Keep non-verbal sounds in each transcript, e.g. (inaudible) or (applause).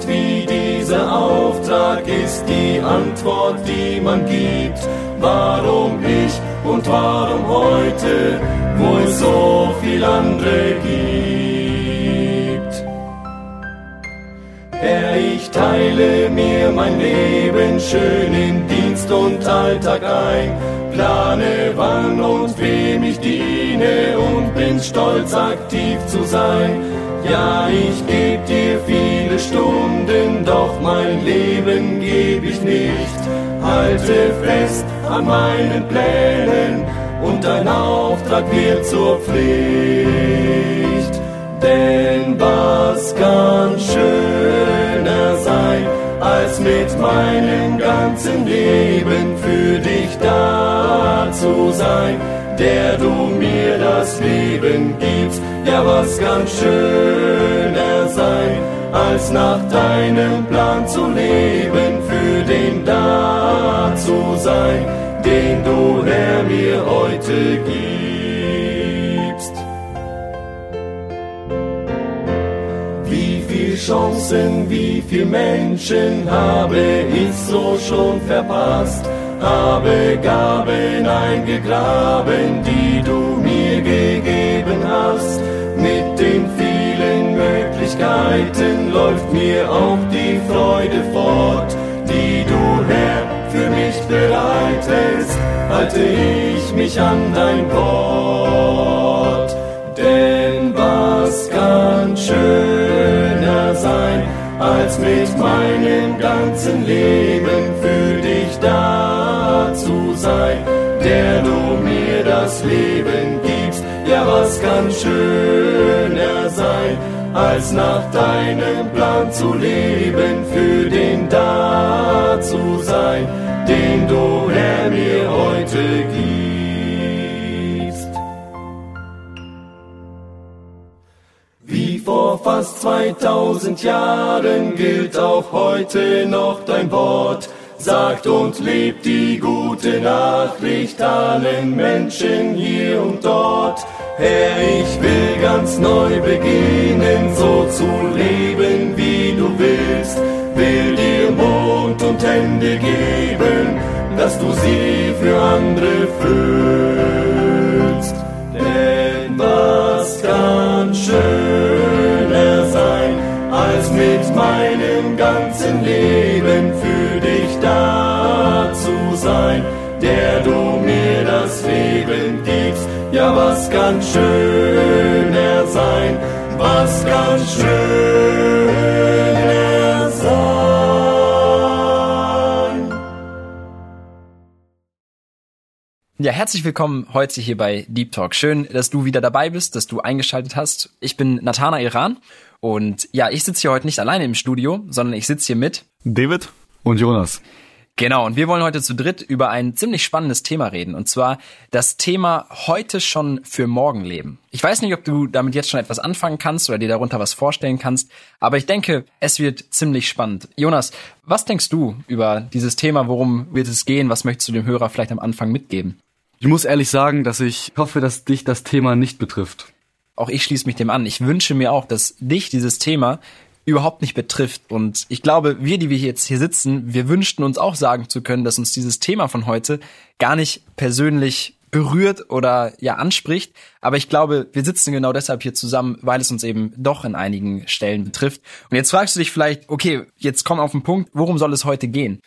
So alt wie dieser Auftrag ist die Antwort, die man gibt. Warum ich und warum heute, wo es so viel andere gibt? Herr, ich teile mir mein Leben schön in Dienst und Alltag ein, plane wann und wem ich diene und bin stolz aktiv zu sein. Ja, ich geb dir viele Stunden, doch mein Leben geb ich nicht. Halte fest an meinen Plänen und dein Auftrag wird zur Pflicht. Denn was kann schöner sein, als mit meinem ganzen Leben für dich da zu sein, der du mir das Leben gibst. Ja, was kann schöner sein, als nach deinem Plan zu leben, für den da zu sein, den du Herr mir heute gibst. Wie viel Chancen, wie viel Menschen habe ich so schon verpasst, habe Gaben eingegraben, die du mir gegeben hast. Mit den vielen Möglichkeiten läuft mir auch die Freude fort, die du Herr für mich bereitest, halte ich mich an dein Wort. Denn was kann schöner sein, als mit meinem ganzen Leben Leben gibst. Ja, was kann schöner sein, als nach deinem Plan zu leben, für den da zu sein, den du Herr mir heute gibst. Wie vor fast 2000 Jahren gilt auch heute noch dein Wort. Sagt und lebt die gute Nachricht allen Menschen hier und dort. Herr, ich will ganz neu beginnen, so zu leben, wie du willst. Will dir Mund und Hände geben, dass du sie für andere füllst. Denn was kann da zu sein, der du mir das Leben gibst. Ja, was kann schöner sein, was kann schöner sein? Ja, herzlich willkommen heute hier bei Deep Talk. Schön, dass du wieder dabei bist, dass du eingeschaltet hast. Ich bin Nathana Iran und ja, ich sitze hier heute nicht alleine im Studio, sondern ich sitze hier mit David und Jonas. Genau, und wir wollen heute zu dritt über ein ziemlich spannendes Thema reden. Und zwar das Thema heute schon für morgen leben. Ich weiß nicht, ob du damit jetzt schon etwas anfangen kannst oder dir darunter was vorstellen kannst, aber ich denke, es wird ziemlich spannend. Jonas, was denkst du über dieses Thema? Worum wird es gehen? Was möchtest du dem Hörer vielleicht am Anfang mitgeben? Ich muss ehrlich sagen, dass ich hoffe, dass dich das Thema nicht betrifft. Auch ich schließe mich dem an. Ich wünsche mir auch, dass dich dieses Thema überhaupt nicht betrifft. Und ich glaube, wir, die wir jetzt hier sitzen, wir wünschten uns auch sagen zu können, dass uns dieses Thema von heute gar nicht persönlich berührt oder ja anspricht. Aber ich glaube, wir sitzen genau deshalb hier zusammen, weil es uns eben doch in einigen Stellen betrifft. Und jetzt fragst du dich vielleicht, okay, jetzt komm auf den Punkt, worum soll es heute gehen?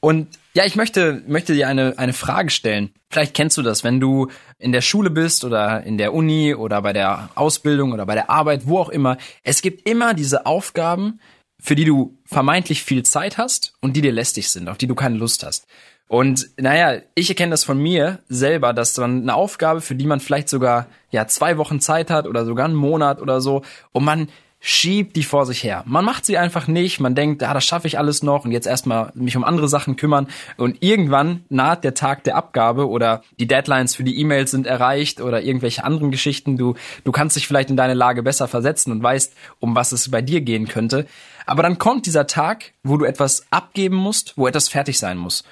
Und ja, ich möchte, möchte dir eine, eine Frage stellen. Vielleicht kennst du das, wenn du in der Schule bist oder in der Uni oder bei der Ausbildung oder bei der Arbeit, wo auch immer. Es gibt immer diese Aufgaben, für die du vermeintlich viel Zeit hast und die dir lästig sind, auf die du keine Lust hast. Und naja, ich erkenne das von mir selber, dass man eine Aufgabe, für die man vielleicht sogar ja zwei Wochen Zeit hat oder sogar einen Monat oder so, und man schiebt die vor sich her. Man macht sie einfach nicht, man denkt, ah, das schaffe ich alles noch und jetzt erstmal mich um andere Sachen kümmern und irgendwann naht der Tag der Abgabe oder die Deadlines für die E-Mails sind erreicht oder irgendwelche anderen Geschichten. Du, du kannst dich vielleicht in deine Lage besser versetzen und weißt, um was es bei dir gehen könnte. Aber dann kommt dieser Tag, wo du etwas abgeben musst, wo etwas fertig sein muss.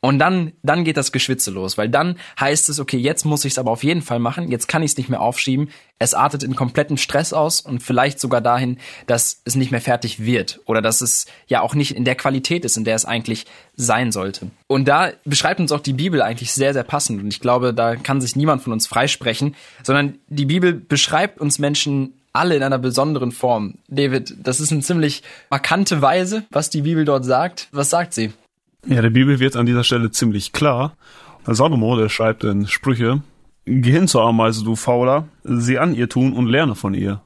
Und dann, dann geht das Geschwitze los, weil dann heißt es, okay, jetzt muss ich es aber auf jeden Fall machen, jetzt kann ich es nicht mehr aufschieben. Es artet in kompletten Stress aus und vielleicht sogar dahin, dass es nicht mehr fertig wird oder dass es ja auch nicht in der Qualität ist, in der es eigentlich sein sollte. Und da beschreibt uns auch die Bibel eigentlich sehr, sehr passend. Und ich glaube, da kann sich niemand von uns freisprechen, sondern die Bibel beschreibt uns Menschen alle in einer besonderen Form. David, das ist eine ziemlich markante Weise, was die Bibel dort sagt. Was sagt sie? Ja, der Bibel wird an dieser Stelle ziemlich klar. Salomo, der schreibt in Sprüche, Geh hin zur Ameise, du Fauler, sieh an ihr tun und lerne von ihr.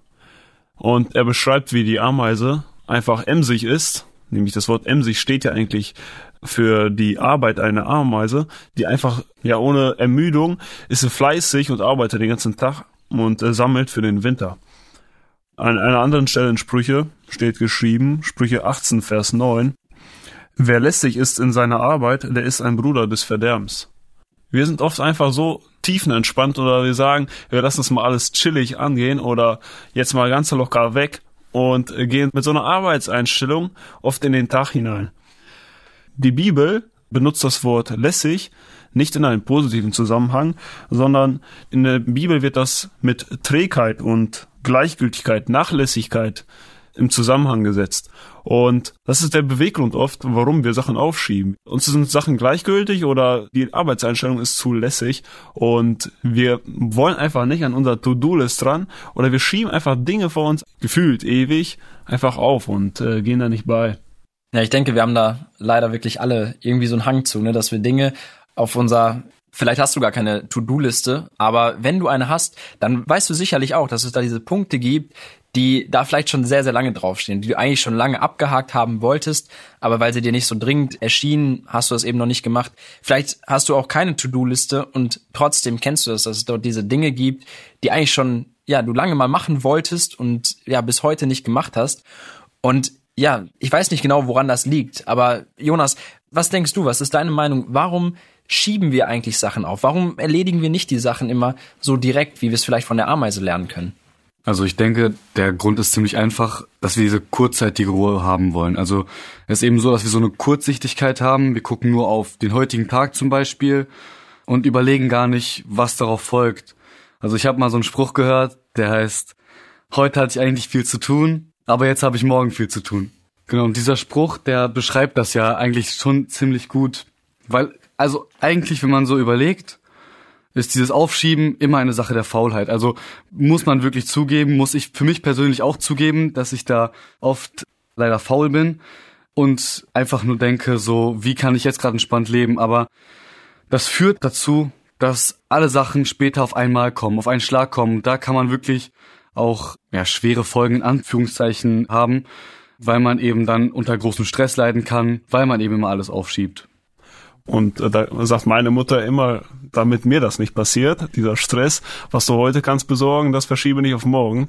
Und er beschreibt, wie die Ameise einfach emsig ist, nämlich das Wort emsig steht ja eigentlich für die Arbeit einer Ameise, die einfach, ja, ohne Ermüdung ist sie fleißig und arbeitet den ganzen Tag und äh, sammelt für den Winter. An einer anderen Stelle in Sprüche steht geschrieben, Sprüche 18, Vers 9, Wer lästig ist in seiner Arbeit, der ist ein Bruder des Verderbens. Wir sind oft einfach so tiefenentspannt oder wir sagen, wir lassen es mal alles chillig angehen oder jetzt mal ganz locker weg und gehen mit so einer Arbeitseinstellung oft in den Tag hinein. Die Bibel benutzt das Wort lässig nicht in einem positiven Zusammenhang, sondern in der Bibel wird das mit Trägheit und Gleichgültigkeit, Nachlässigkeit im Zusammenhang gesetzt. Und das ist der Beweggrund oft, warum wir Sachen aufschieben. Uns sind Sachen gleichgültig oder die Arbeitseinstellung ist zu lässig und wir wollen einfach nicht an unser To-Do-List dran oder wir schieben einfach Dinge vor uns gefühlt ewig einfach auf und äh, gehen da nicht bei. Ja, ich denke, wir haben da leider wirklich alle irgendwie so einen Hang zu, ne, dass wir Dinge auf unser Vielleicht hast du gar keine To-Do-Liste, aber wenn du eine hast, dann weißt du sicherlich auch, dass es da diese Punkte gibt, die da vielleicht schon sehr, sehr lange draufstehen, die du eigentlich schon lange abgehakt haben wolltest, aber weil sie dir nicht so dringend erschienen, hast du das eben noch nicht gemacht. Vielleicht hast du auch keine To-Do-Liste und trotzdem kennst du das, dass es dort diese Dinge gibt, die eigentlich schon, ja, du lange mal machen wolltest und ja, bis heute nicht gemacht hast. Und ja, ich weiß nicht genau, woran das liegt, aber Jonas, was denkst du, was ist deine Meinung? Warum schieben wir eigentlich Sachen auf? Warum erledigen wir nicht die Sachen immer so direkt, wie wir es vielleicht von der Ameise lernen können? Also ich denke, der Grund ist ziemlich einfach, dass wir diese kurzzeitige Ruhe haben wollen. Also es ist eben so, dass wir so eine Kurzsichtigkeit haben. Wir gucken nur auf den heutigen Tag zum Beispiel und überlegen gar nicht, was darauf folgt. Also ich habe mal so einen Spruch gehört, der heißt, heute hatte ich eigentlich viel zu tun, aber jetzt habe ich morgen viel zu tun. Genau, und dieser Spruch, der beschreibt das ja eigentlich schon ziemlich gut. Weil, also eigentlich, wenn man so überlegt, ist dieses Aufschieben immer eine Sache der Faulheit. Also muss man wirklich zugeben, muss ich für mich persönlich auch zugeben, dass ich da oft leider faul bin und einfach nur denke, so, wie kann ich jetzt gerade entspannt leben? Aber das führt dazu, dass alle Sachen später auf einmal kommen, auf einen Schlag kommen. Da kann man wirklich auch ja, schwere Folgen in Anführungszeichen haben, weil man eben dann unter großem Stress leiden kann, weil man eben immer alles aufschiebt. Und äh, da sagt meine Mutter immer, damit mir das nicht passiert, dieser Stress, was du heute kannst besorgen, das verschiebe nicht auf morgen.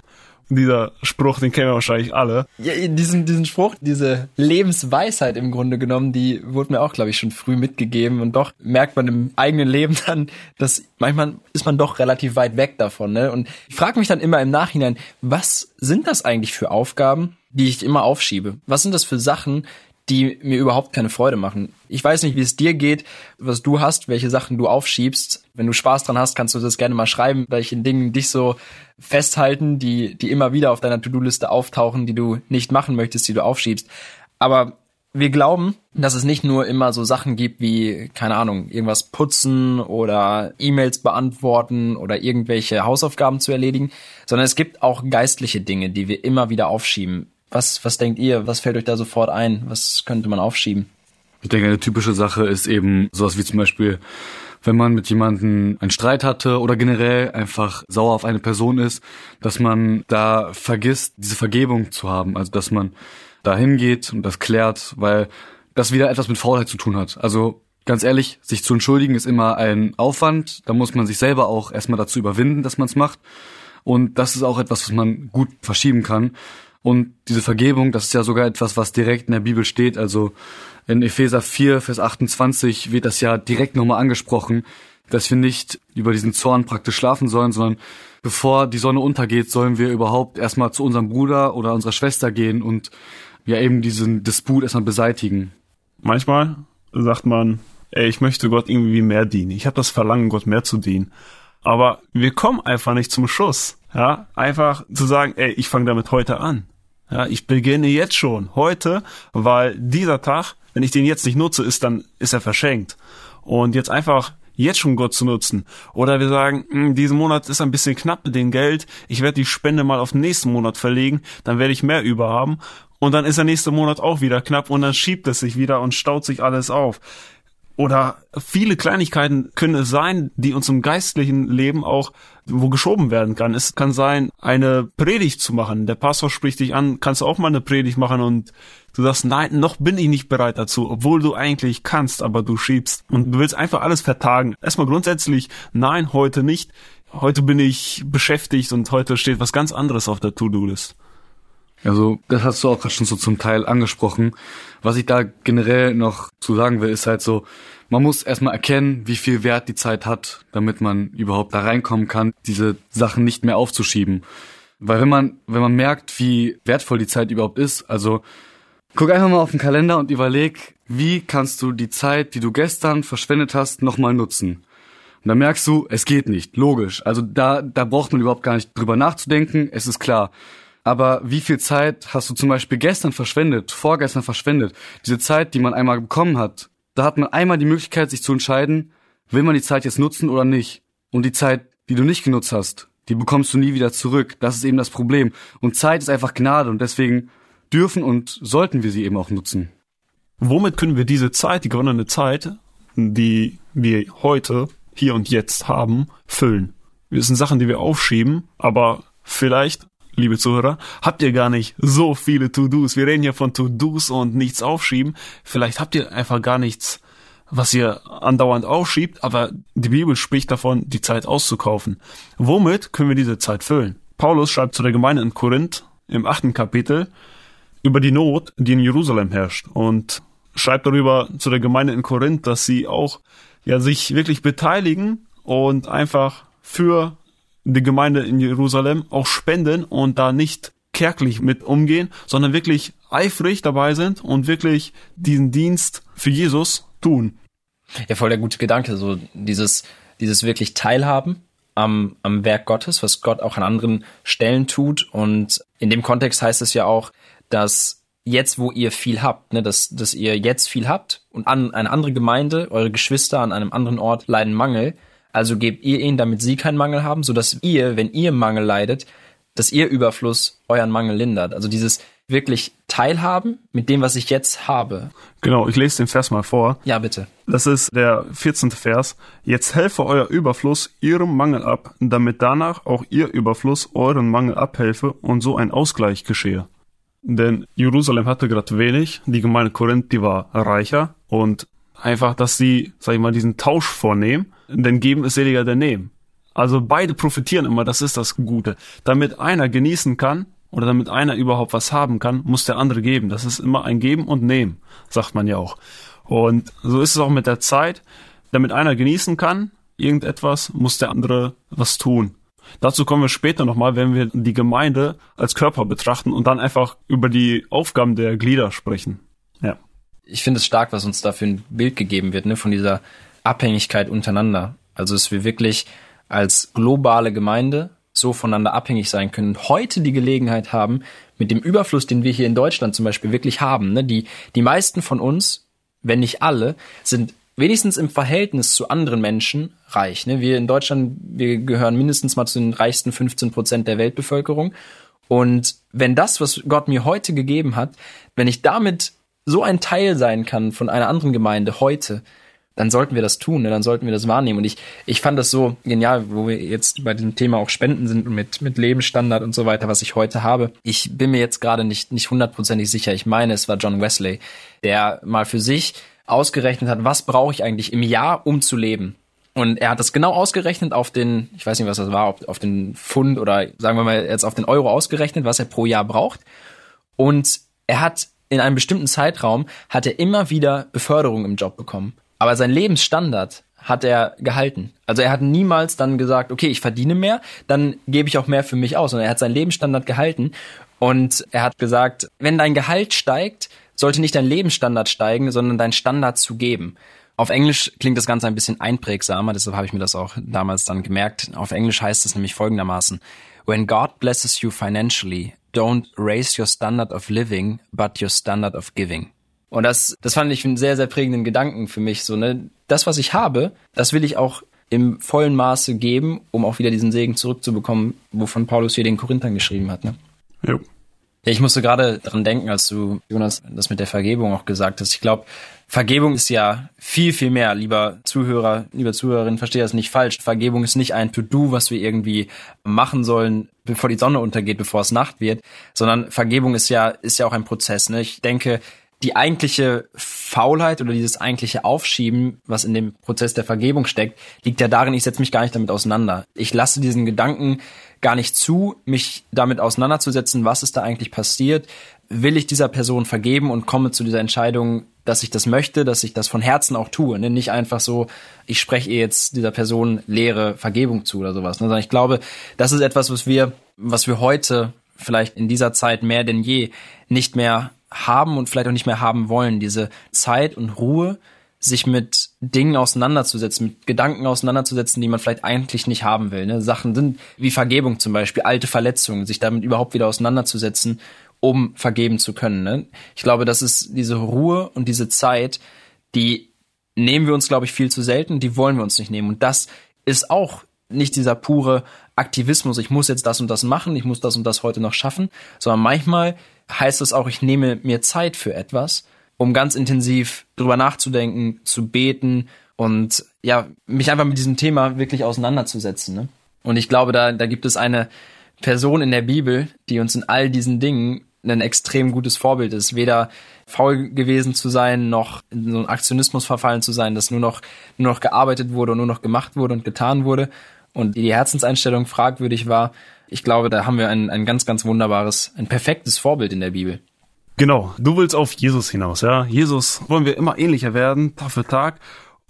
Und dieser Spruch, den kennen wir wahrscheinlich alle. Ja, diesen, diesen Spruch, diese Lebensweisheit im Grunde genommen, die wurde mir auch, glaube ich, schon früh mitgegeben. Und doch merkt man im eigenen Leben dann, dass manchmal ist man doch relativ weit weg davon. Ne? Und ich frage mich dann immer im Nachhinein, was sind das eigentlich für Aufgaben, die ich immer aufschiebe? Was sind das für Sachen, die mir überhaupt keine Freude machen. Ich weiß nicht, wie es dir geht, was du hast, welche Sachen du aufschiebst. Wenn du Spaß dran hast, kannst du das gerne mal schreiben, welche Dingen dich so festhalten, die, die immer wieder auf deiner To-Do-Liste auftauchen, die du nicht machen möchtest, die du aufschiebst. Aber wir glauben, dass es nicht nur immer so Sachen gibt wie, keine Ahnung, irgendwas putzen oder E-Mails beantworten oder irgendwelche Hausaufgaben zu erledigen, sondern es gibt auch geistliche Dinge, die wir immer wieder aufschieben. Was, was denkt ihr? Was fällt euch da sofort ein? Was könnte man aufschieben? Ich denke, eine typische Sache ist eben sowas wie zum Beispiel, wenn man mit jemandem einen Streit hatte oder generell einfach sauer auf eine Person ist, dass man da vergisst, diese Vergebung zu haben. Also dass man da hingeht und das klärt, weil das wieder etwas mit Faulheit zu tun hat. Also ganz ehrlich, sich zu entschuldigen ist immer ein Aufwand. Da muss man sich selber auch erstmal dazu überwinden, dass man es macht. Und das ist auch etwas, was man gut verschieben kann. Und diese Vergebung, das ist ja sogar etwas, was direkt in der Bibel steht. Also in Epheser 4, Vers 28 wird das ja direkt nochmal angesprochen, dass wir nicht über diesen Zorn praktisch schlafen sollen, sondern bevor die Sonne untergeht, sollen wir überhaupt erstmal zu unserem Bruder oder unserer Schwester gehen und ja eben diesen Disput erstmal beseitigen. Manchmal sagt man, ey, ich möchte Gott irgendwie mehr dienen. Ich habe das Verlangen, Gott mehr zu dienen. Aber wir kommen einfach nicht zum Schuss. Ja, einfach zu sagen, ey, ich fange damit heute an. Ja, ich beginne jetzt schon, heute, weil dieser Tag, wenn ich den jetzt nicht nutze, ist dann, ist er verschenkt. Und jetzt einfach jetzt schon Gott zu nutzen. Oder wir sagen, hm, diesen Monat ist ein bisschen knapp mit dem Geld, ich werde die Spende mal auf den nächsten Monat verlegen, dann werde ich mehr über haben. Und dann ist der nächste Monat auch wieder knapp und dann schiebt es sich wieder und staut sich alles auf. Oder viele Kleinigkeiten können es sein, die uns im geistlichen Leben auch wo geschoben werden kann. Es kann sein, eine Predigt zu machen. Der Pastor spricht dich an, kannst du auch mal eine Predigt machen und du sagst, nein, noch bin ich nicht bereit dazu, obwohl du eigentlich kannst, aber du schiebst und du willst einfach alles vertagen. Erstmal grundsätzlich, nein, heute nicht. Heute bin ich beschäftigt und heute steht was ganz anderes auf der To-Do-List. Also, das hast du auch schon so zum Teil angesprochen. Was ich da generell noch zu sagen will, ist halt so, man muss erstmal erkennen, wie viel Wert die Zeit hat, damit man überhaupt da reinkommen kann, diese Sachen nicht mehr aufzuschieben. Weil wenn man, wenn man merkt, wie wertvoll die Zeit überhaupt ist, also guck einfach mal auf den Kalender und überleg, wie kannst du die Zeit, die du gestern verschwendet hast, nochmal nutzen. Und dann merkst du, es geht nicht, logisch. Also da, da braucht man überhaupt gar nicht drüber nachzudenken, es ist klar. Aber wie viel Zeit hast du zum Beispiel gestern verschwendet, vorgestern verschwendet? Diese Zeit, die man einmal bekommen hat, da hat man einmal die Möglichkeit, sich zu entscheiden, will man die Zeit jetzt nutzen oder nicht. Und die Zeit, die du nicht genutzt hast, die bekommst du nie wieder zurück. Das ist eben das Problem. Und Zeit ist einfach Gnade und deswegen dürfen und sollten wir sie eben auch nutzen. Womit können wir diese Zeit, die gewonnene Zeit, die wir heute, hier und jetzt haben, füllen? Das sind Sachen, die wir aufschieben, aber vielleicht liebe Zuhörer, habt ihr gar nicht so viele To-Dos. Wir reden hier von To-Dos und nichts aufschieben. Vielleicht habt ihr einfach gar nichts, was ihr andauernd aufschiebt, aber die Bibel spricht davon, die Zeit auszukaufen. Womit können wir diese Zeit füllen? Paulus schreibt zu der Gemeinde in Korinth im achten Kapitel über die Not, die in Jerusalem herrscht und schreibt darüber zu der Gemeinde in Korinth, dass sie auch ja sich wirklich beteiligen und einfach für die Gemeinde in Jerusalem auch spenden und da nicht kärglich mit umgehen, sondern wirklich eifrig dabei sind und wirklich diesen Dienst für Jesus tun. Ja, voll der gute Gedanke, so dieses, dieses wirklich Teilhaben am, am Werk Gottes, was Gott auch an anderen Stellen tut. Und in dem Kontext heißt es ja auch, dass jetzt, wo ihr viel habt, ne, dass, dass ihr jetzt viel habt und an eine andere Gemeinde, eure Geschwister an einem anderen Ort leiden Mangel, also gebt ihr ihnen, damit sie keinen Mangel haben, so dass ihr, wenn ihr Mangel leidet, dass ihr Überfluss euren Mangel lindert. Also dieses wirklich Teilhaben mit dem, was ich jetzt habe. Genau, ich lese den Vers mal vor. Ja, bitte. Das ist der 14. Vers. Jetzt helfe euer Überfluss ihrem Mangel ab, damit danach auch ihr Überfluss euren Mangel abhelfe und so ein Ausgleich geschehe. Denn Jerusalem hatte gerade wenig, die Gemeinde Korinth, die war reicher und einfach, dass sie, sag ich mal, diesen Tausch vornehmen denn geben ist seliger denn nehmen. Also beide profitieren immer, das ist das Gute. Damit einer genießen kann oder damit einer überhaupt was haben kann, muss der andere geben. Das ist immer ein Geben und Nehmen, sagt man ja auch. Und so ist es auch mit der Zeit. Damit einer genießen kann, irgendetwas, muss der andere was tun. Dazu kommen wir später nochmal, wenn wir die Gemeinde als Körper betrachten und dann einfach über die Aufgaben der Glieder sprechen. Ja. Ich finde es stark, was uns da für ein Bild gegeben wird, ne, von dieser Abhängigkeit untereinander. Also dass wir wirklich als globale Gemeinde so voneinander abhängig sein können. Heute die Gelegenheit haben, mit dem Überfluss, den wir hier in Deutschland zum Beispiel wirklich haben. Ne? Die, die meisten von uns, wenn nicht alle, sind wenigstens im Verhältnis zu anderen Menschen reich. Ne? Wir in Deutschland, wir gehören mindestens mal zu den reichsten 15 Prozent der Weltbevölkerung. Und wenn das, was Gott mir heute gegeben hat, wenn ich damit so ein Teil sein kann von einer anderen Gemeinde heute, dann sollten wir das tun, ne? dann sollten wir das wahrnehmen. Und ich, ich fand das so genial, wo wir jetzt bei dem Thema auch Spenden sind und mit, mit Lebensstandard und so weiter, was ich heute habe. Ich bin mir jetzt gerade nicht, nicht hundertprozentig sicher. Ich meine, es war John Wesley, der mal für sich ausgerechnet hat, was brauche ich eigentlich im Jahr, um zu leben. Und er hat das genau ausgerechnet auf den, ich weiß nicht, was das war, auf den Pfund oder sagen wir mal jetzt auf den Euro ausgerechnet, was er pro Jahr braucht. Und er hat in einem bestimmten Zeitraum hat er immer wieder Beförderung im Job bekommen. Aber sein Lebensstandard hat er gehalten. Also er hat niemals dann gesagt, okay, ich verdiene mehr, dann gebe ich auch mehr für mich aus. Und er hat seinen Lebensstandard gehalten. Und er hat gesagt, wenn dein Gehalt steigt, sollte nicht dein Lebensstandard steigen, sondern dein Standard zu geben. Auf Englisch klingt das Ganze ein bisschen einprägsamer, deshalb habe ich mir das auch damals dann gemerkt. Auf Englisch heißt es nämlich folgendermaßen. When God blesses you financially, don't raise your standard of living, but your standard of giving. Und das, das fand ich einen sehr, sehr prägenden Gedanken für mich. So, ne? Das, was ich habe, das will ich auch im vollen Maße geben, um auch wieder diesen Segen zurückzubekommen, wovon Paulus hier den Korinthern geschrieben hat. Ne? Jo. Ja, ich musste gerade dran denken, als du, Jonas, das mit der Vergebung auch gesagt hast. Ich glaube, Vergebung ist ja viel, viel mehr, lieber Zuhörer, lieber Zuhörerin, verstehe das nicht falsch. Vergebung ist nicht ein To-Do, was wir irgendwie machen sollen, bevor die Sonne untergeht, bevor es Nacht wird, sondern Vergebung ist ja, ist ja auch ein Prozess. Ne? Ich denke, die eigentliche Faulheit oder dieses eigentliche Aufschieben, was in dem Prozess der Vergebung steckt, liegt ja darin, ich setze mich gar nicht damit auseinander. Ich lasse diesen Gedanken gar nicht zu, mich damit auseinanderzusetzen, was ist da eigentlich passiert. Will ich dieser Person vergeben und komme zu dieser Entscheidung, dass ich das möchte, dass ich das von Herzen auch tue. Ne? Nicht einfach so, ich spreche ihr jetzt dieser Person leere Vergebung zu oder sowas. Ne? Sondern ich glaube, das ist etwas, was wir, was wir heute vielleicht in dieser Zeit mehr denn je nicht mehr haben und vielleicht auch nicht mehr haben wollen. Diese Zeit und Ruhe, sich mit Dingen auseinanderzusetzen, mit Gedanken auseinanderzusetzen, die man vielleicht eigentlich nicht haben will. Ne? Sachen sind wie Vergebung zum Beispiel, alte Verletzungen, sich damit überhaupt wieder auseinanderzusetzen, um vergeben zu können. Ne? Ich glaube, das ist diese Ruhe und diese Zeit, die nehmen wir uns, glaube ich, viel zu selten, die wollen wir uns nicht nehmen. Und das ist auch nicht dieser pure Aktivismus, ich muss jetzt das und das machen, ich muss das und das heute noch schaffen, sondern manchmal heißt es auch, ich nehme mir Zeit für etwas, um ganz intensiv drüber nachzudenken, zu beten und ja, mich einfach mit diesem Thema wirklich auseinanderzusetzen. Ne? Und ich glaube, da, da gibt es eine Person in der Bibel, die uns in all diesen Dingen ein extrem gutes Vorbild ist. Weder faul gewesen zu sein, noch in so einen Aktionismus verfallen zu sein, dass nur noch, nur noch gearbeitet wurde und nur noch gemacht wurde und getan wurde. Und die Herzenseinstellung fragwürdig war, ich glaube, da haben wir ein, ein ganz, ganz wunderbares, ein perfektes Vorbild in der Bibel. Genau, du willst auf Jesus hinaus, ja. Jesus wollen wir immer ähnlicher werden, Tag für Tag.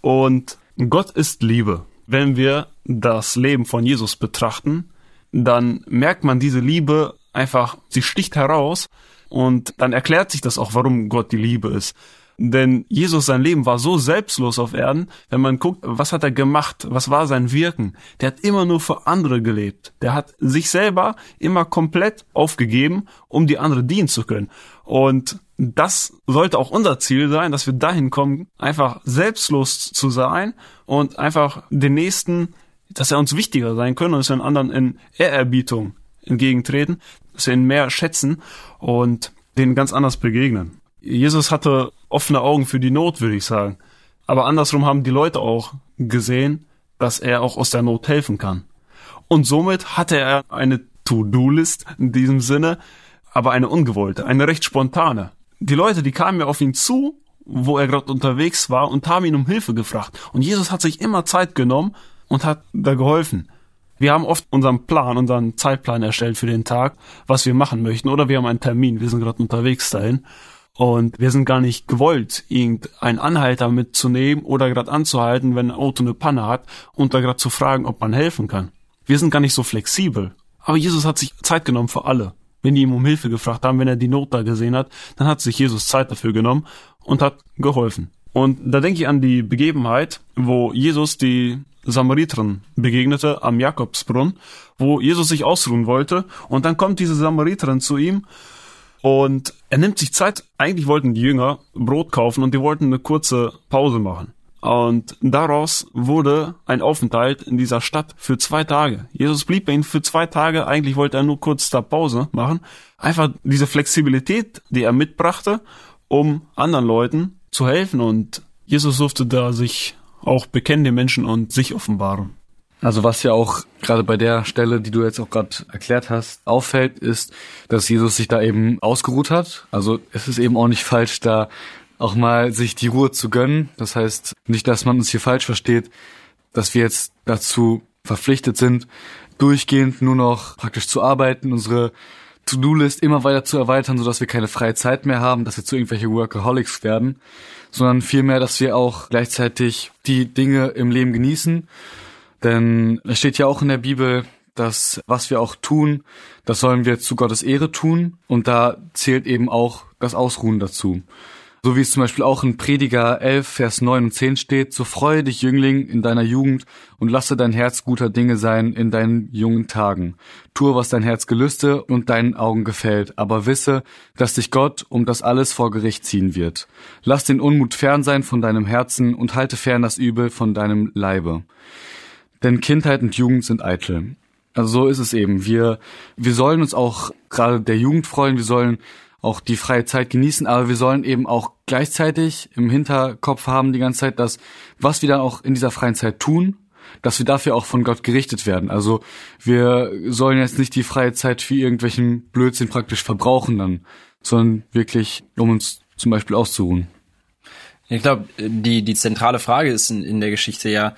Und Gott ist Liebe. Wenn wir das Leben von Jesus betrachten, dann merkt man diese Liebe einfach, sie sticht heraus und dann erklärt sich das auch, warum Gott die Liebe ist. Denn Jesus, sein Leben war so selbstlos auf Erden, wenn man guckt, was hat er gemacht, was war sein Wirken. Der hat immer nur für andere gelebt. Der hat sich selber immer komplett aufgegeben, um die andere dienen zu können. Und das sollte auch unser Ziel sein, dass wir dahin kommen, einfach selbstlos zu sein und einfach den Nächsten, dass er uns wichtiger sein können und dass wir den anderen in Ehrerbietung entgegentreten, ihn mehr schätzen und denen ganz anders begegnen. Jesus hatte offene Augen für die Not, würde ich sagen. Aber andersrum haben die Leute auch gesehen, dass er auch aus der Not helfen kann. Und somit hatte er eine To-Do-List in diesem Sinne, aber eine ungewollte, eine recht spontane. Die Leute, die kamen ja auf ihn zu, wo er gerade unterwegs war und haben ihn um Hilfe gefragt. Und Jesus hat sich immer Zeit genommen und hat da geholfen. Wir haben oft unseren Plan, unseren Zeitplan erstellt für den Tag, was wir machen möchten, oder wir haben einen Termin, wir sind gerade unterwegs dahin. Und wir sind gar nicht gewollt, irgendeinen Anhalter mitzunehmen oder gerade anzuhalten, wenn ein Auto eine Panne hat und da gerade zu fragen, ob man helfen kann. Wir sind gar nicht so flexibel. Aber Jesus hat sich Zeit genommen für alle. Wenn die ihm um Hilfe gefragt haben, wenn er die Not da gesehen hat, dann hat sich Jesus Zeit dafür genommen und hat geholfen. Und da denke ich an die Begebenheit, wo Jesus die Samariterin begegnete am Jakobsbrunnen, wo Jesus sich ausruhen wollte und dann kommt diese Samariterin zu ihm und er nimmt sich Zeit. Eigentlich wollten die Jünger Brot kaufen und die wollten eine kurze Pause machen. Und daraus wurde ein Aufenthalt in dieser Stadt für zwei Tage. Jesus blieb bei ihnen für zwei Tage. Eigentlich wollte er nur kurz da Pause machen. Einfach diese Flexibilität, die er mitbrachte um anderen Leuten zu helfen und Jesus durfte da sich auch bekennen den Menschen und sich offenbaren. Also was ja auch gerade bei der Stelle, die du jetzt auch gerade erklärt hast, auffällt, ist, dass Jesus sich da eben ausgeruht hat. Also es ist eben auch nicht falsch, da auch mal sich die Ruhe zu gönnen. Das heißt nicht, dass man uns hier falsch versteht, dass wir jetzt dazu verpflichtet sind, durchgehend nur noch praktisch zu arbeiten, unsere To-Do-List immer weiter zu erweitern, sodass wir keine freie Zeit mehr haben, dass wir zu irgendwelche Workaholics werden, sondern vielmehr, dass wir auch gleichzeitig die Dinge im Leben genießen. Denn es steht ja auch in der Bibel, dass was wir auch tun, das sollen wir zu Gottes Ehre tun und da zählt eben auch das Ausruhen dazu. So wie es zum Beispiel auch in Prediger 11, Vers 9 und 10 steht, so freue dich, Jüngling, in deiner Jugend und lasse dein Herz guter Dinge sein in deinen jungen Tagen. Tue, was dein Herz gelüste und deinen Augen gefällt, aber wisse, dass dich Gott um das alles vor Gericht ziehen wird. Lass den Unmut fern sein von deinem Herzen und halte fern das Übel von deinem Leibe. Denn Kindheit und Jugend sind eitel. Also so ist es eben. Wir, wir sollen uns auch gerade der Jugend freuen, wir sollen auch die freie Zeit genießen, aber wir sollen eben auch gleichzeitig im Hinterkopf haben die ganze Zeit, dass was wir dann auch in dieser freien Zeit tun, dass wir dafür auch von Gott gerichtet werden. Also wir sollen jetzt nicht die freie Zeit für irgendwelchen Blödsinn praktisch verbrauchen dann, sondern wirklich, um uns zum Beispiel auszuruhen. Ich glaube, die, die zentrale Frage ist in, in der Geschichte ja,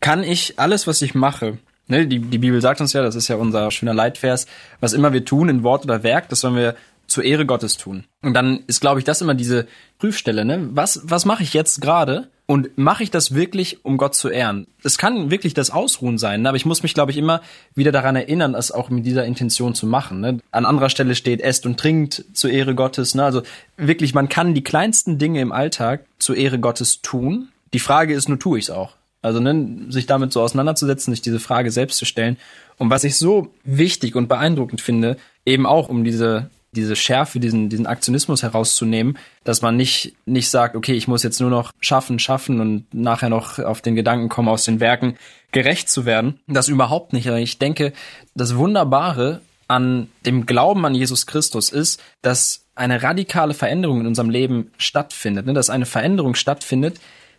kann ich alles, was ich mache, ne, die, die Bibel sagt uns ja, das ist ja unser schöner Leitvers, was immer wir tun in Wort oder Werk, das sollen wir zur Ehre Gottes tun. Und dann ist, glaube ich, das immer diese Prüfstelle, ne? Was, was mache ich jetzt gerade? Und mache ich das wirklich, um Gott zu ehren? Es kann wirklich das Ausruhen sein, ne? aber ich muss mich, glaube ich, immer wieder daran erinnern, das auch mit dieser Intention zu machen. Ne? An anderer Stelle steht, esst und trinkt zur Ehre Gottes. Ne? Also wirklich, man kann die kleinsten Dinge im Alltag zur Ehre Gottes tun. Die Frage ist, nur tue ich es auch? Also ne, sich damit so auseinanderzusetzen, sich diese Frage selbst zu stellen. Und was ich so wichtig und beeindruckend finde, eben auch um diese diese Schärfe, diesen, diesen Aktionismus herauszunehmen, dass man nicht, nicht sagt, okay, ich muss jetzt nur noch schaffen, schaffen und nachher noch auf den Gedanken kommen, aus den Werken gerecht zu werden. Das überhaupt nicht. Ich denke, das Wunderbare an dem Glauben an Jesus Christus ist, dass eine radikale Veränderung in unserem Leben stattfindet, ne? dass eine Veränderung stattfindet,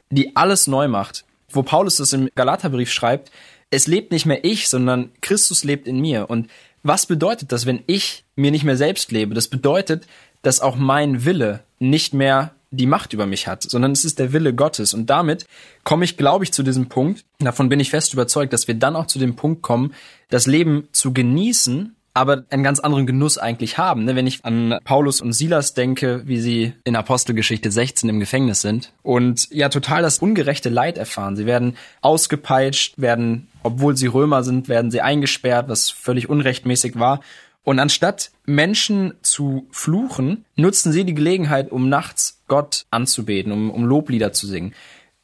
die alles neu macht. Wo Paulus das im Galaterbrief schreibt, es lebt nicht mehr ich, sondern Christus lebt in mir. Und was bedeutet das, wenn ich mir nicht mehr selbst lebe? Das bedeutet, dass auch mein Wille nicht mehr die Macht über mich hat, sondern es ist der Wille Gottes. Und damit komme ich, glaube ich, zu diesem Punkt, davon bin ich fest überzeugt, dass wir dann auch zu dem Punkt kommen, das Leben zu genießen aber einen ganz anderen Genuss eigentlich haben. Ne? Wenn ich an Paulus und Silas denke, wie sie in Apostelgeschichte 16 im Gefängnis sind und ja total das ungerechte Leid erfahren. Sie werden ausgepeitscht, werden, obwohl sie Römer sind, werden sie eingesperrt, was völlig unrechtmäßig war. Und anstatt Menschen zu fluchen, nutzen sie die Gelegenheit, um nachts Gott anzubeten, um, um Loblieder zu singen.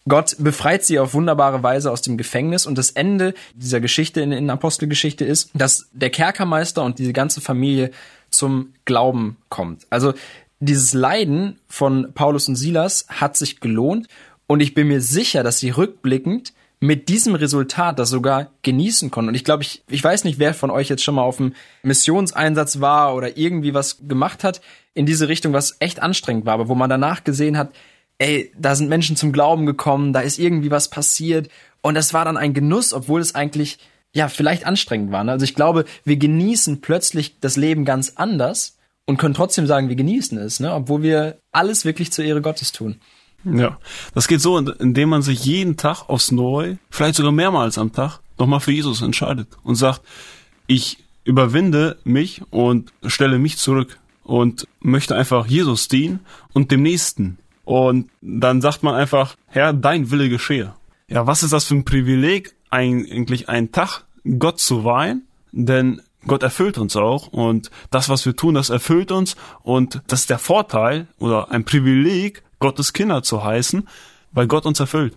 Gott befreit sie auf wunderbare Weise aus dem Gefängnis und das Ende dieser Geschichte in, in Apostelgeschichte ist, dass der Kerkermeister und diese ganze Familie zum Glauben kommt. Also dieses Leiden von Paulus und Silas hat sich gelohnt und ich bin mir sicher, dass sie rückblickend mit diesem Resultat das sogar genießen konnten. Und ich glaube, ich, ich weiß nicht, wer von euch jetzt schon mal auf einem Missionseinsatz war oder irgendwie was gemacht hat in diese Richtung, was echt anstrengend war, aber wo man danach gesehen hat, ey, da sind Menschen zum Glauben gekommen, da ist irgendwie was passiert. Und das war dann ein Genuss, obwohl es eigentlich, ja, vielleicht anstrengend war. Ne? Also ich glaube, wir genießen plötzlich das Leben ganz anders und können trotzdem sagen, wir genießen es, ne? obwohl wir alles wirklich zur Ehre Gottes tun. Ja, das geht so, indem man sich jeden Tag aufs Neue, vielleicht sogar mehrmals am Tag, nochmal für Jesus entscheidet und sagt, ich überwinde mich und stelle mich zurück und möchte einfach Jesus dienen und dem Nächsten und dann sagt man einfach, Herr, dein Wille geschehe. Ja, was ist das für ein Privileg, eigentlich einen Tag Gott zu weihen? Denn Gott erfüllt uns auch und das, was wir tun, das erfüllt uns und das ist der Vorteil oder ein Privileg, Gottes Kinder zu heißen, weil Gott uns erfüllt.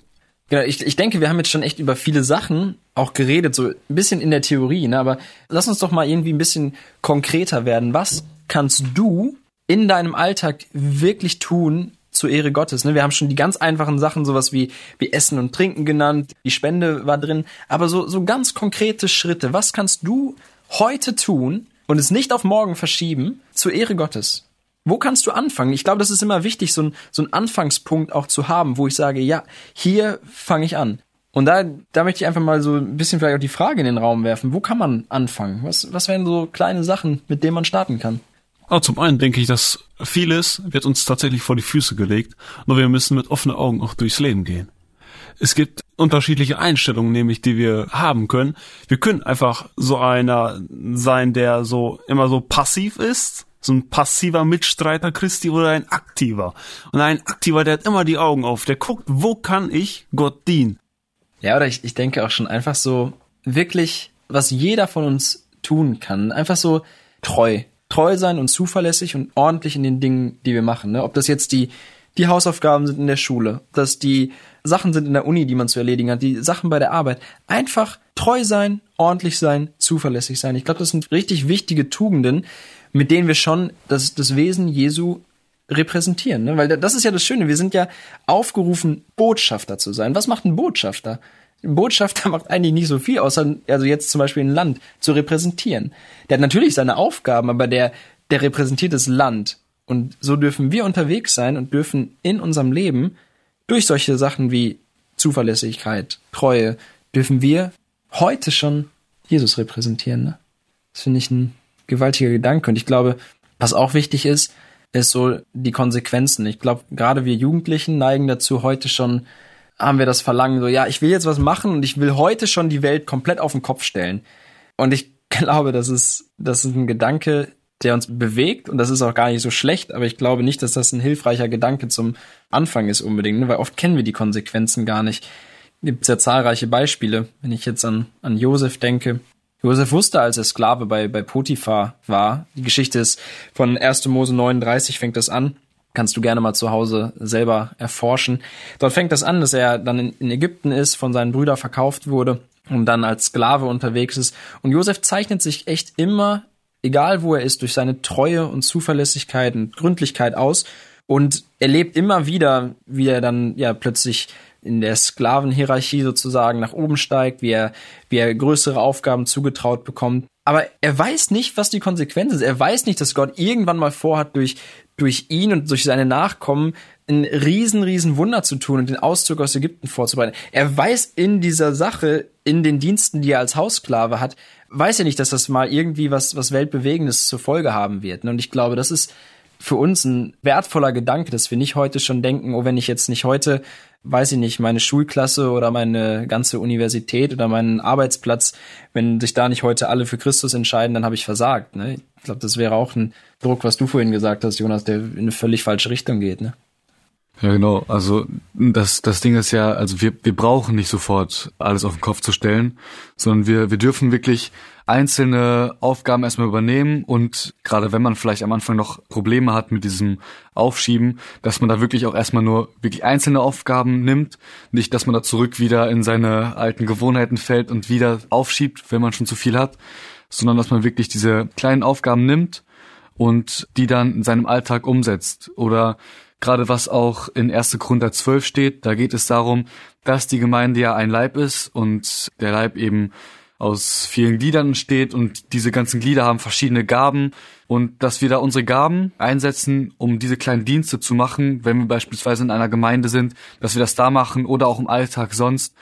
Ja, ich, ich denke, wir haben jetzt schon echt über viele Sachen auch geredet, so ein bisschen in der Theorie, ne? aber lass uns doch mal irgendwie ein bisschen konkreter werden. Was kannst du in deinem Alltag wirklich tun, zur Ehre Gottes. Ne? Wir haben schon die ganz einfachen Sachen, sowas wie, wie Essen und Trinken genannt, die Spende war drin, aber so, so ganz konkrete Schritte. Was kannst du heute tun und es nicht auf morgen verschieben zur Ehre Gottes? Wo kannst du anfangen? Ich glaube, das ist immer wichtig, so ein, so ein Anfangspunkt auch zu haben, wo ich sage, ja, hier fange ich an. Und da, da möchte ich einfach mal so ein bisschen vielleicht auch die Frage in den Raum werfen. Wo kann man anfangen? Was, was wären so kleine Sachen, mit denen man starten kann? Aber zum einen denke ich, dass vieles wird uns tatsächlich vor die Füße gelegt, nur wir müssen mit offenen Augen auch durchs Leben gehen. Es gibt unterschiedliche Einstellungen, nämlich die wir haben können. Wir können einfach so einer sein, der so immer so passiv ist, so ein passiver Mitstreiter Christi oder ein aktiver. Und ein aktiver, der hat immer die Augen auf, der guckt, wo kann ich Gott dienen? Ja, oder ich, ich denke auch schon einfach so wirklich, was jeder von uns tun kann, einfach so treu. Treu sein und zuverlässig und ordentlich in den Dingen, die wir machen. Ne? Ob das jetzt die, die Hausaufgaben sind in der Schule, dass die Sachen sind in der Uni, die man zu erledigen hat, die Sachen bei der Arbeit. Einfach treu sein, ordentlich sein, zuverlässig sein. Ich glaube, das sind richtig wichtige Tugenden, mit denen wir schon das, das Wesen Jesu repräsentieren. Ne? Weil das ist ja das Schöne, wir sind ja aufgerufen, Botschafter zu sein. Was macht ein Botschafter? Botschafter macht eigentlich nicht so viel, außer also jetzt zum Beispiel ein Land zu repräsentieren. Der hat natürlich seine Aufgaben, aber der, der repräsentiert das Land. Und so dürfen wir unterwegs sein und dürfen in unserem Leben durch solche Sachen wie Zuverlässigkeit, Treue, dürfen wir heute schon Jesus repräsentieren. Ne? Das finde ich ein gewaltiger Gedanke. Und ich glaube, was auch wichtig ist, ist so die Konsequenzen. Ich glaube, gerade wir Jugendlichen neigen dazu, heute schon haben wir das Verlangen, so, ja, ich will jetzt was machen und ich will heute schon die Welt komplett auf den Kopf stellen. Und ich (laughs) glaube, das ist, das ist ein Gedanke, der uns bewegt und das ist auch gar nicht so schlecht, aber ich glaube nicht, dass das ein hilfreicher Gedanke zum Anfang ist unbedingt, ne? weil oft kennen wir die Konsequenzen gar nicht. Gibt ja zahlreiche Beispiele. Wenn ich jetzt an, an Josef denke, Josef wusste, als er Sklave bei, bei Potiphar war. Die Geschichte ist von 1. Mose 39 fängt das an. Kannst du gerne mal zu Hause selber erforschen. Dort fängt das an, dass er dann in, Ägypten ist, von seinen Brüdern verkauft wurde und dann als Sklave unterwegs ist. Und Josef zeichnet sich echt immer, egal wo er ist, durch seine Treue und Zuverlässigkeit und Gründlichkeit aus. Und er lebt immer wieder, wie er dann ja plötzlich in der Sklavenhierarchie sozusagen nach oben steigt, wie er, wie er größere Aufgaben zugetraut bekommt. Aber er weiß nicht, was die Konsequenz ist. Er weiß nicht, dass Gott irgendwann mal vorhat, durch, durch ihn und durch seine Nachkommen ein riesen, riesen Wunder zu tun und den Auszug aus Ägypten vorzubereiten. Er weiß in dieser Sache, in den Diensten, die er als Haussklave hat, weiß er nicht, dass das mal irgendwie was, was Weltbewegendes zur Folge haben wird. Und ich glaube, das ist für uns ein wertvoller Gedanke, dass wir nicht heute schon denken, oh, wenn ich jetzt nicht heute weiß ich nicht, meine Schulklasse oder meine ganze Universität oder meinen Arbeitsplatz, wenn sich da nicht heute alle für Christus entscheiden, dann habe ich versagt. Ne? Ich glaube, das wäre auch ein Druck, was du vorhin gesagt hast, Jonas, der in eine völlig falsche Richtung geht. Ne? Ja, genau. Also das, das Ding ist ja, also wir, wir brauchen nicht sofort alles auf den Kopf zu stellen, sondern wir, wir dürfen wirklich einzelne Aufgaben erstmal übernehmen und gerade wenn man vielleicht am Anfang noch Probleme hat mit diesem Aufschieben, dass man da wirklich auch erstmal nur wirklich einzelne Aufgaben nimmt, nicht, dass man da zurück wieder in seine alten Gewohnheiten fällt und wieder aufschiebt, wenn man schon zu viel hat, sondern dass man wirklich diese kleinen Aufgaben nimmt und die dann in seinem Alltag umsetzt oder gerade was auch in 1. Korinther 12 steht, da geht es darum, dass die Gemeinde ja ein Leib ist und der Leib eben aus vielen Gliedern steht und diese ganzen Glieder haben verschiedene Gaben und dass wir da unsere Gaben einsetzen, um diese kleinen Dienste zu machen, wenn wir beispielsweise in einer Gemeinde sind, dass wir das da machen oder auch im Alltag sonst,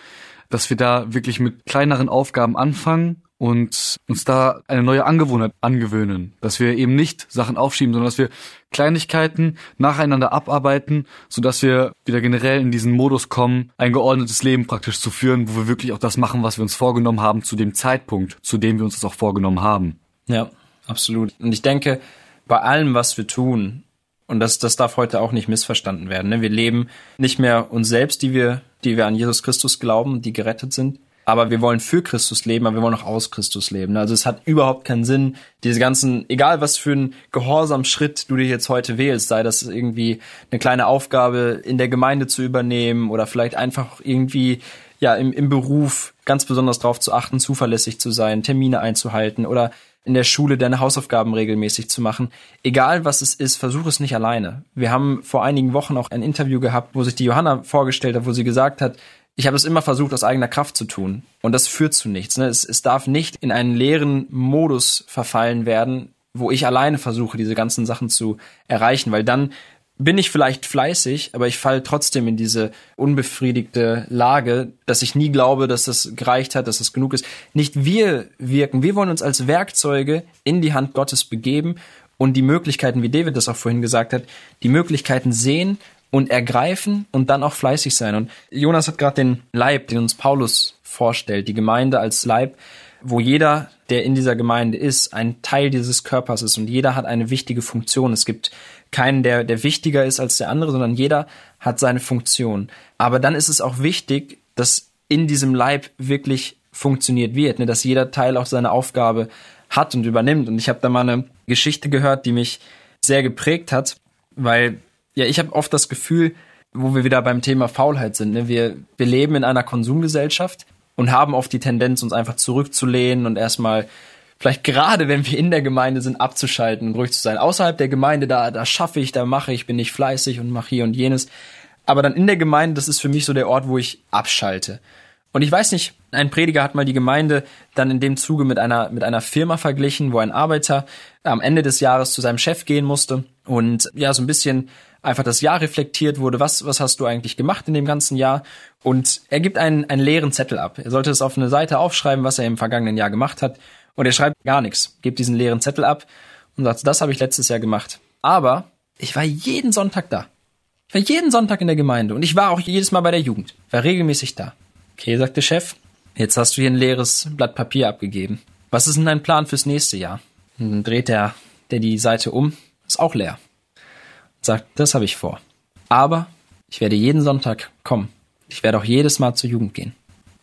dass wir da wirklich mit kleineren Aufgaben anfangen und uns da eine neue Angewohnheit angewöhnen, dass wir eben nicht Sachen aufschieben, sondern dass wir Kleinigkeiten nacheinander abarbeiten, so dass wir wieder generell in diesen Modus kommen, ein geordnetes Leben praktisch zu führen, wo wir wirklich auch das machen, was wir uns vorgenommen haben, zu dem Zeitpunkt, zu dem wir uns das auch vorgenommen haben. Ja, absolut. Und ich denke, bei allem, was wir tun, und das, das darf heute auch nicht missverstanden werden. Ne? Wir leben nicht mehr uns selbst, die wir, die wir an Jesus Christus glauben, die gerettet sind, aber wir wollen für Christus leben, aber wir wollen auch aus Christus leben. Also es hat überhaupt keinen Sinn, diese ganzen, egal was für einen Gehorsamschritt du dir jetzt heute wählst, sei das irgendwie eine kleine Aufgabe in der Gemeinde zu übernehmen oder vielleicht einfach irgendwie ja im, im Beruf ganz besonders darauf zu achten, zuverlässig zu sein, Termine einzuhalten oder in der Schule deine Hausaufgaben regelmäßig zu machen. Egal was es ist, versuch es nicht alleine. Wir haben vor einigen Wochen auch ein Interview gehabt, wo sich die Johanna vorgestellt hat, wo sie gesagt hat, ich habe es immer versucht, aus eigener Kraft zu tun. Und das führt zu nichts. Ne? Es, es darf nicht in einen leeren Modus verfallen werden, wo ich alleine versuche, diese ganzen Sachen zu erreichen, weil dann bin ich vielleicht fleißig, aber ich falle trotzdem in diese unbefriedigte Lage, dass ich nie glaube, dass das gereicht hat, dass das genug ist. Nicht wir wirken, wir wollen uns als Werkzeuge in die Hand Gottes begeben und die Möglichkeiten, wie David das auch vorhin gesagt hat, die Möglichkeiten sehen und ergreifen und dann auch fleißig sein. Und Jonas hat gerade den Leib, den uns Paulus vorstellt, die Gemeinde als Leib, wo jeder, der in dieser Gemeinde ist, ein Teil dieses Körpers ist und jeder hat eine wichtige Funktion. Es gibt keinen, der, der wichtiger ist als der andere, sondern jeder hat seine Funktion. Aber dann ist es auch wichtig, dass in diesem Leib wirklich funktioniert wird, ne? dass jeder Teil auch seine Aufgabe hat und übernimmt. Und ich habe da mal eine Geschichte gehört, die mich sehr geprägt hat, weil ja, ich habe oft das Gefühl, wo wir wieder beim Thema Faulheit sind. Ne? Wir, wir leben in einer Konsumgesellschaft und haben oft die Tendenz, uns einfach zurückzulehnen und erstmal vielleicht gerade, wenn wir in der Gemeinde sind, abzuschalten und ruhig zu sein. Außerhalb der Gemeinde, da, da schaffe ich, da mache ich, bin ich fleißig und mache hier und jenes. Aber dann in der Gemeinde, das ist für mich so der Ort, wo ich abschalte. Und ich weiß nicht, ein Prediger hat mal die Gemeinde dann in dem Zuge mit einer, mit einer Firma verglichen, wo ein Arbeiter am Ende des Jahres zu seinem Chef gehen musste und ja, so ein bisschen einfach das Jahr reflektiert wurde. Was, was hast du eigentlich gemacht in dem ganzen Jahr? Und er gibt einen, einen leeren Zettel ab. Er sollte es auf eine Seite aufschreiben, was er im vergangenen Jahr gemacht hat. Und er schreibt gar nichts, gibt diesen leeren Zettel ab und sagt, das habe ich letztes Jahr gemacht. Aber ich war jeden Sonntag da. Ich war jeden Sonntag in der Gemeinde und ich war auch jedes Mal bei der Jugend. War regelmäßig da. Okay, sagt der Chef, jetzt hast du hier ein leeres Blatt Papier abgegeben. Was ist denn dein Plan fürs nächste Jahr? Und dann dreht der, der die Seite um, ist auch leer. Sagt, das habe ich vor. Aber ich werde jeden Sonntag kommen. Ich werde auch jedes Mal zur Jugend gehen.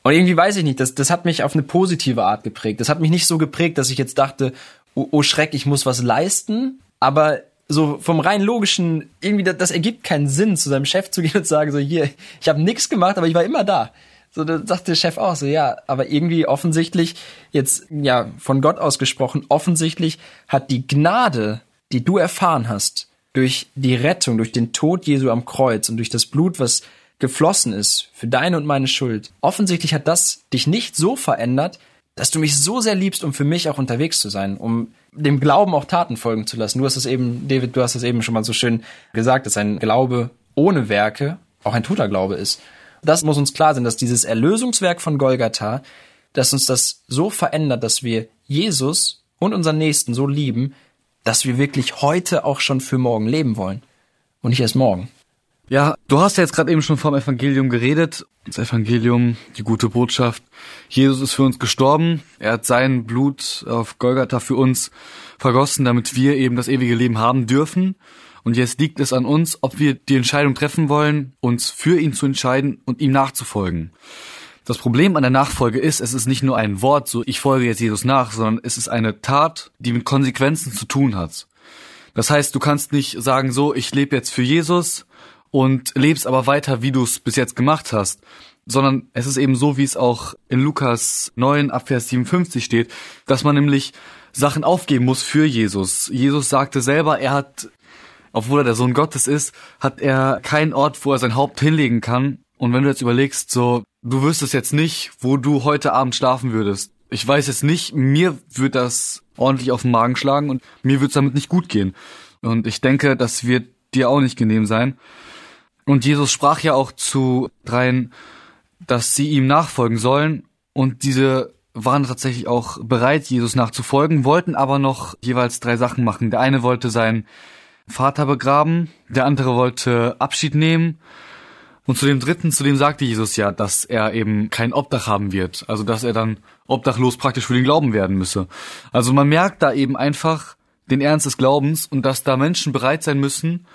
Und irgendwie weiß ich nicht, das, das hat mich auf eine positive Art geprägt. Das hat mich nicht so geprägt, dass ich jetzt dachte, oh, oh Schreck, ich muss was leisten. Aber so vom rein logischen, irgendwie, das, das ergibt keinen Sinn, zu seinem Chef zu gehen und zu sagen, so hier, ich habe nichts gemacht, aber ich war immer da. So, da sagt der Chef auch so, ja, aber irgendwie offensichtlich, jetzt ja von Gott aus gesprochen, offensichtlich hat die Gnade, die du erfahren hast, durch die Rettung, durch den Tod Jesu am Kreuz und durch das Blut, was geflossen ist für deine und meine Schuld, offensichtlich hat das dich nicht so verändert, dass du mich so sehr liebst, um für mich auch unterwegs zu sein, um dem Glauben auch Taten folgen zu lassen. Du hast es eben, David, du hast es eben schon mal so schön gesagt, dass ein Glaube ohne Werke auch ein toter Glaube ist. Das muss uns klar sein, dass dieses Erlösungswerk von Golgatha, dass uns das so verändert, dass wir Jesus und unseren Nächsten so lieben, dass wir wirklich heute auch schon für morgen leben wollen und nicht erst morgen. Ja, du hast ja jetzt gerade eben schon vom Evangelium geredet. Das Evangelium, die gute Botschaft. Jesus ist für uns gestorben. Er hat sein Blut auf Golgatha für uns vergossen, damit wir eben das ewige Leben haben dürfen. Und jetzt liegt es an uns, ob wir die Entscheidung treffen wollen, uns für ihn zu entscheiden und ihm nachzufolgen. Das Problem an der Nachfolge ist, es ist nicht nur ein Wort, so ich folge jetzt Jesus nach, sondern es ist eine Tat, die mit Konsequenzen zu tun hat. Das heißt, du kannst nicht sagen, so, ich lebe jetzt für Jesus und lebst aber weiter, wie du es bis jetzt gemacht hast, sondern es ist eben so, wie es auch in Lukas 9 Abvers 57 steht, dass man nämlich Sachen aufgeben muss für Jesus. Jesus sagte selber, er hat obwohl er der Sohn Gottes ist, hat er keinen Ort, wo er sein Haupt hinlegen kann. Und wenn du jetzt überlegst, so, du wüsstest jetzt nicht, wo du heute Abend schlafen würdest. Ich weiß jetzt nicht, mir wird das ordentlich auf den Magen schlagen und mir wird es damit nicht gut gehen. Und ich denke, das wird dir auch nicht genehm sein. Und Jesus sprach ja auch zu dreien, dass sie ihm nachfolgen sollen. Und diese waren tatsächlich auch bereit, Jesus nachzufolgen, wollten aber noch jeweils drei Sachen machen. Der eine wollte sein Vater begraben, der andere wollte Abschied nehmen und zu dem dritten, zu dem sagte Jesus ja, dass er eben kein Obdach haben wird, also dass er dann obdachlos praktisch für den Glauben werden müsse. Also man merkt da eben einfach den Ernst des Glaubens und dass da Menschen bereit sein müssen,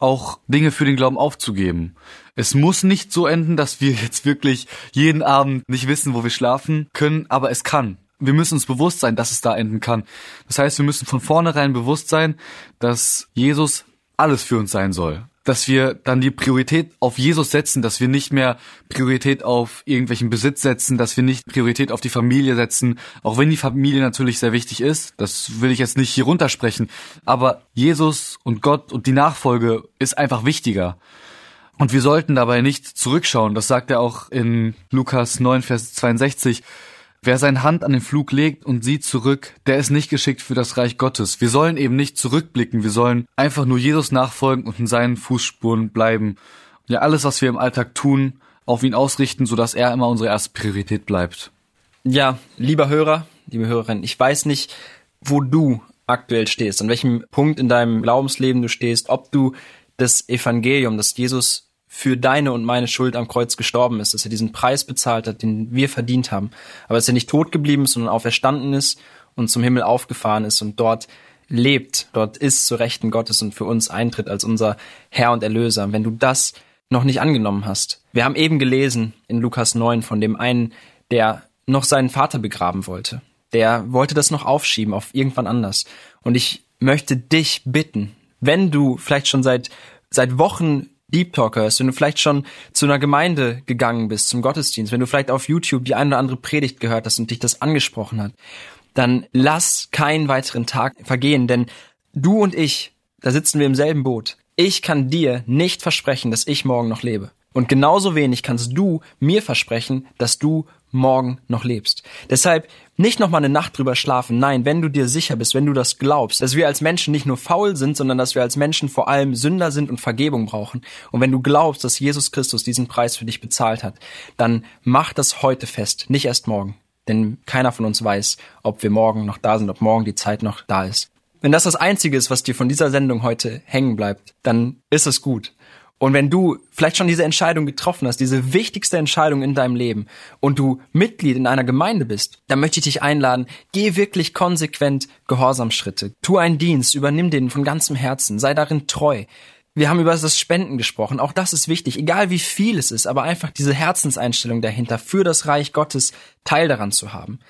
auch Dinge für den Glauben aufzugeben. Es muss nicht so enden, dass wir (laughs) jetzt wirklich jeden Abend nicht wissen, wo wir schlafen können, aber es kann wir müssen uns bewusst sein, dass es da enden kann. Das heißt, wir müssen von vornherein bewusst sein, dass Jesus alles für uns sein soll. Dass wir dann die Priorität auf Jesus setzen, dass wir nicht mehr Priorität auf irgendwelchen Besitz setzen, dass wir nicht Priorität auf die Familie setzen, auch wenn die Familie natürlich sehr wichtig ist. Das will ich jetzt nicht hier runtersprechen. Aber Jesus und Gott und die Nachfolge ist einfach wichtiger. Und wir sollten dabei nicht zurückschauen. Das sagt er auch in Lukas 9, Vers 62 Wer seine Hand an den Flug legt und sieht zurück, der ist nicht geschickt für das Reich Gottes. Wir sollen eben nicht zurückblicken, wir sollen einfach nur Jesus nachfolgen und in seinen Fußspuren bleiben. Ja, alles, was wir im Alltag tun, auf ihn ausrichten, sodass er immer unsere erste Priorität bleibt. Ja, lieber Hörer, liebe Hörerin, ich weiß nicht, wo du aktuell stehst, an welchem Punkt in deinem Glaubensleben du stehst, ob du das Evangelium, das Jesus für deine und meine Schuld am Kreuz gestorben ist, dass er diesen Preis bezahlt hat, den wir verdient haben, aber dass er nicht tot geblieben ist, sondern auferstanden ist und zum Himmel aufgefahren ist und dort lebt, dort ist zu Rechten Gottes und für uns eintritt als unser Herr und Erlöser. Wenn du das noch nicht angenommen hast. Wir haben eben gelesen in Lukas 9 von dem einen, der noch seinen Vater begraben wollte. Der wollte das noch aufschieben auf irgendwann anders. Und ich möchte dich bitten, wenn du vielleicht schon seit, seit Wochen Deep Talk hörst, wenn du vielleicht schon zu einer Gemeinde gegangen bist, zum Gottesdienst, wenn du vielleicht auf YouTube die eine oder andere Predigt gehört hast und dich das angesprochen hat, dann lass keinen weiteren Tag vergehen, denn du und ich, da sitzen wir im selben Boot. Ich kann dir nicht versprechen, dass ich morgen noch lebe. Und genauso wenig kannst du mir versprechen, dass du morgen noch lebst. Deshalb nicht noch mal eine Nacht drüber schlafen. Nein, wenn du dir sicher bist, wenn du das glaubst, dass wir als Menschen nicht nur faul sind, sondern dass wir als Menschen vor allem Sünder sind und Vergebung brauchen. Und wenn du glaubst, dass Jesus Christus diesen Preis für dich bezahlt hat, dann mach das heute fest, nicht erst morgen. Denn keiner von uns weiß, ob wir morgen noch da sind, ob morgen die Zeit noch da ist. Wenn das das Einzige ist, was dir von dieser Sendung heute hängen bleibt, dann ist es gut. Und wenn du vielleicht schon diese Entscheidung getroffen hast, diese wichtigste Entscheidung in deinem Leben und du Mitglied in einer Gemeinde bist, dann möchte ich dich einladen, geh wirklich konsequent Gehorsamschritte. Tu einen Dienst, übernimm den von ganzem Herzen, sei darin treu. Wir haben über das Spenden gesprochen, auch das ist wichtig, egal wie viel es ist, aber einfach diese Herzenseinstellung dahinter, für das Reich Gottes Teil daran zu haben.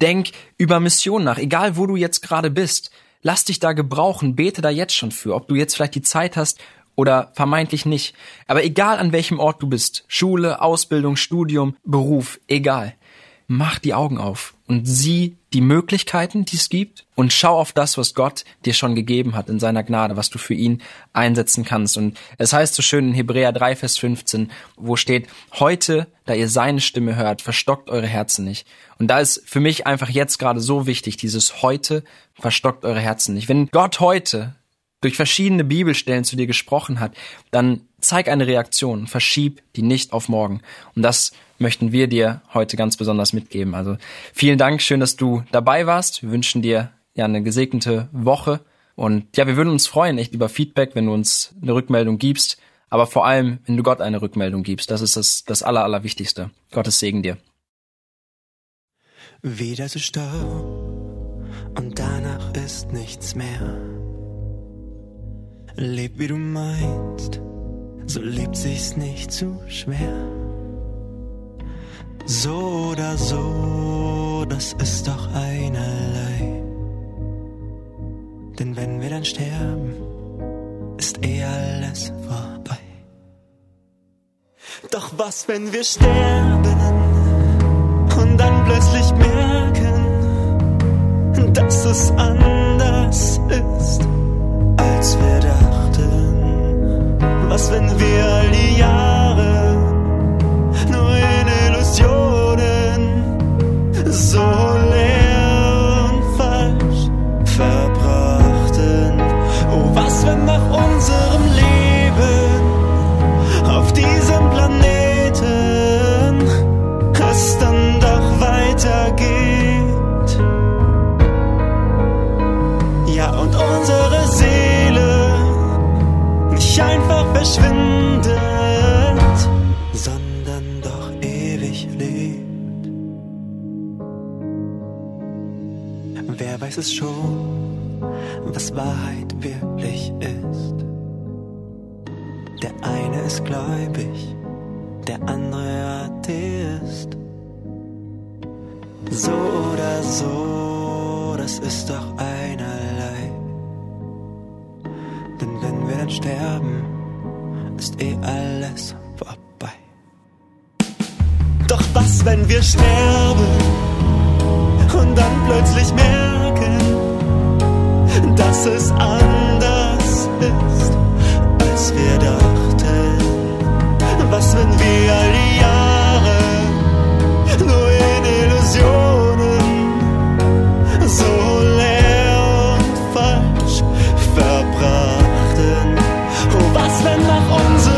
Denk über Mission nach, egal wo du jetzt gerade bist. Lass dich da gebrauchen, bete da jetzt schon für, ob du jetzt vielleicht die Zeit hast oder vermeintlich nicht. Aber egal an welchem Ort du bist, Schule, Ausbildung, Studium, Beruf, egal. Mach die Augen auf und sieh die Möglichkeiten, die es gibt und schau auf das, was Gott dir schon gegeben hat in seiner Gnade, was du für ihn einsetzen kannst. Und es heißt so schön in Hebräer 3, Vers 15, wo steht, heute, da ihr seine Stimme hört, verstockt eure Herzen nicht. Und da ist für mich einfach jetzt gerade so wichtig, dieses heute, verstockt eure Herzen nicht. Wenn Gott heute durch verschiedene Bibelstellen zu dir gesprochen hat, dann zeig eine Reaktion, verschieb die nicht auf morgen. Und das möchten wir dir heute ganz besonders mitgeben. Also vielen Dank, schön, dass du dabei warst. Wir wünschen dir ja eine gesegnete Woche. Und ja, wir würden uns freuen, echt über Feedback, wenn du uns eine Rückmeldung gibst. Aber vor allem, wenn du Gott eine Rückmeldung gibst. Das ist das, das Aller, Allerwichtigste. Gottes Segen dir. Wieder zu Stau und danach ist nichts mehr. Leb wie du meinst, so lebt sich's nicht zu schwer. So oder so, das ist doch einerlei. Denn wenn wir dann sterben, ist eh alles vorbei. Doch was, wenn wir sterben und dann plötzlich merken, dass es anders ist, als wir da was, wenn wir all die Jahre sterben und dann plötzlich merken, dass es anders ist, als wir dachten. Was, wenn wir all die Jahre nur in Illusionen so leer und falsch verbrachten? Oh, was, wenn nach unserem